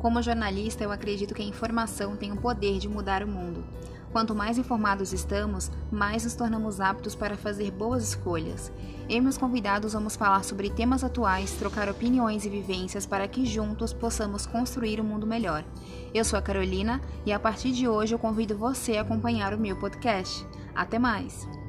Como jornalista, eu acredito que a informação tem o poder de mudar o mundo. Quanto mais informados estamos, mais nos tornamos aptos para fazer boas escolhas. Eu e meus convidados vamos falar sobre temas atuais, trocar opiniões e vivências para que juntos possamos construir um mundo melhor. Eu sou a Carolina e a partir de hoje eu convido você a acompanhar o meu podcast. Até mais!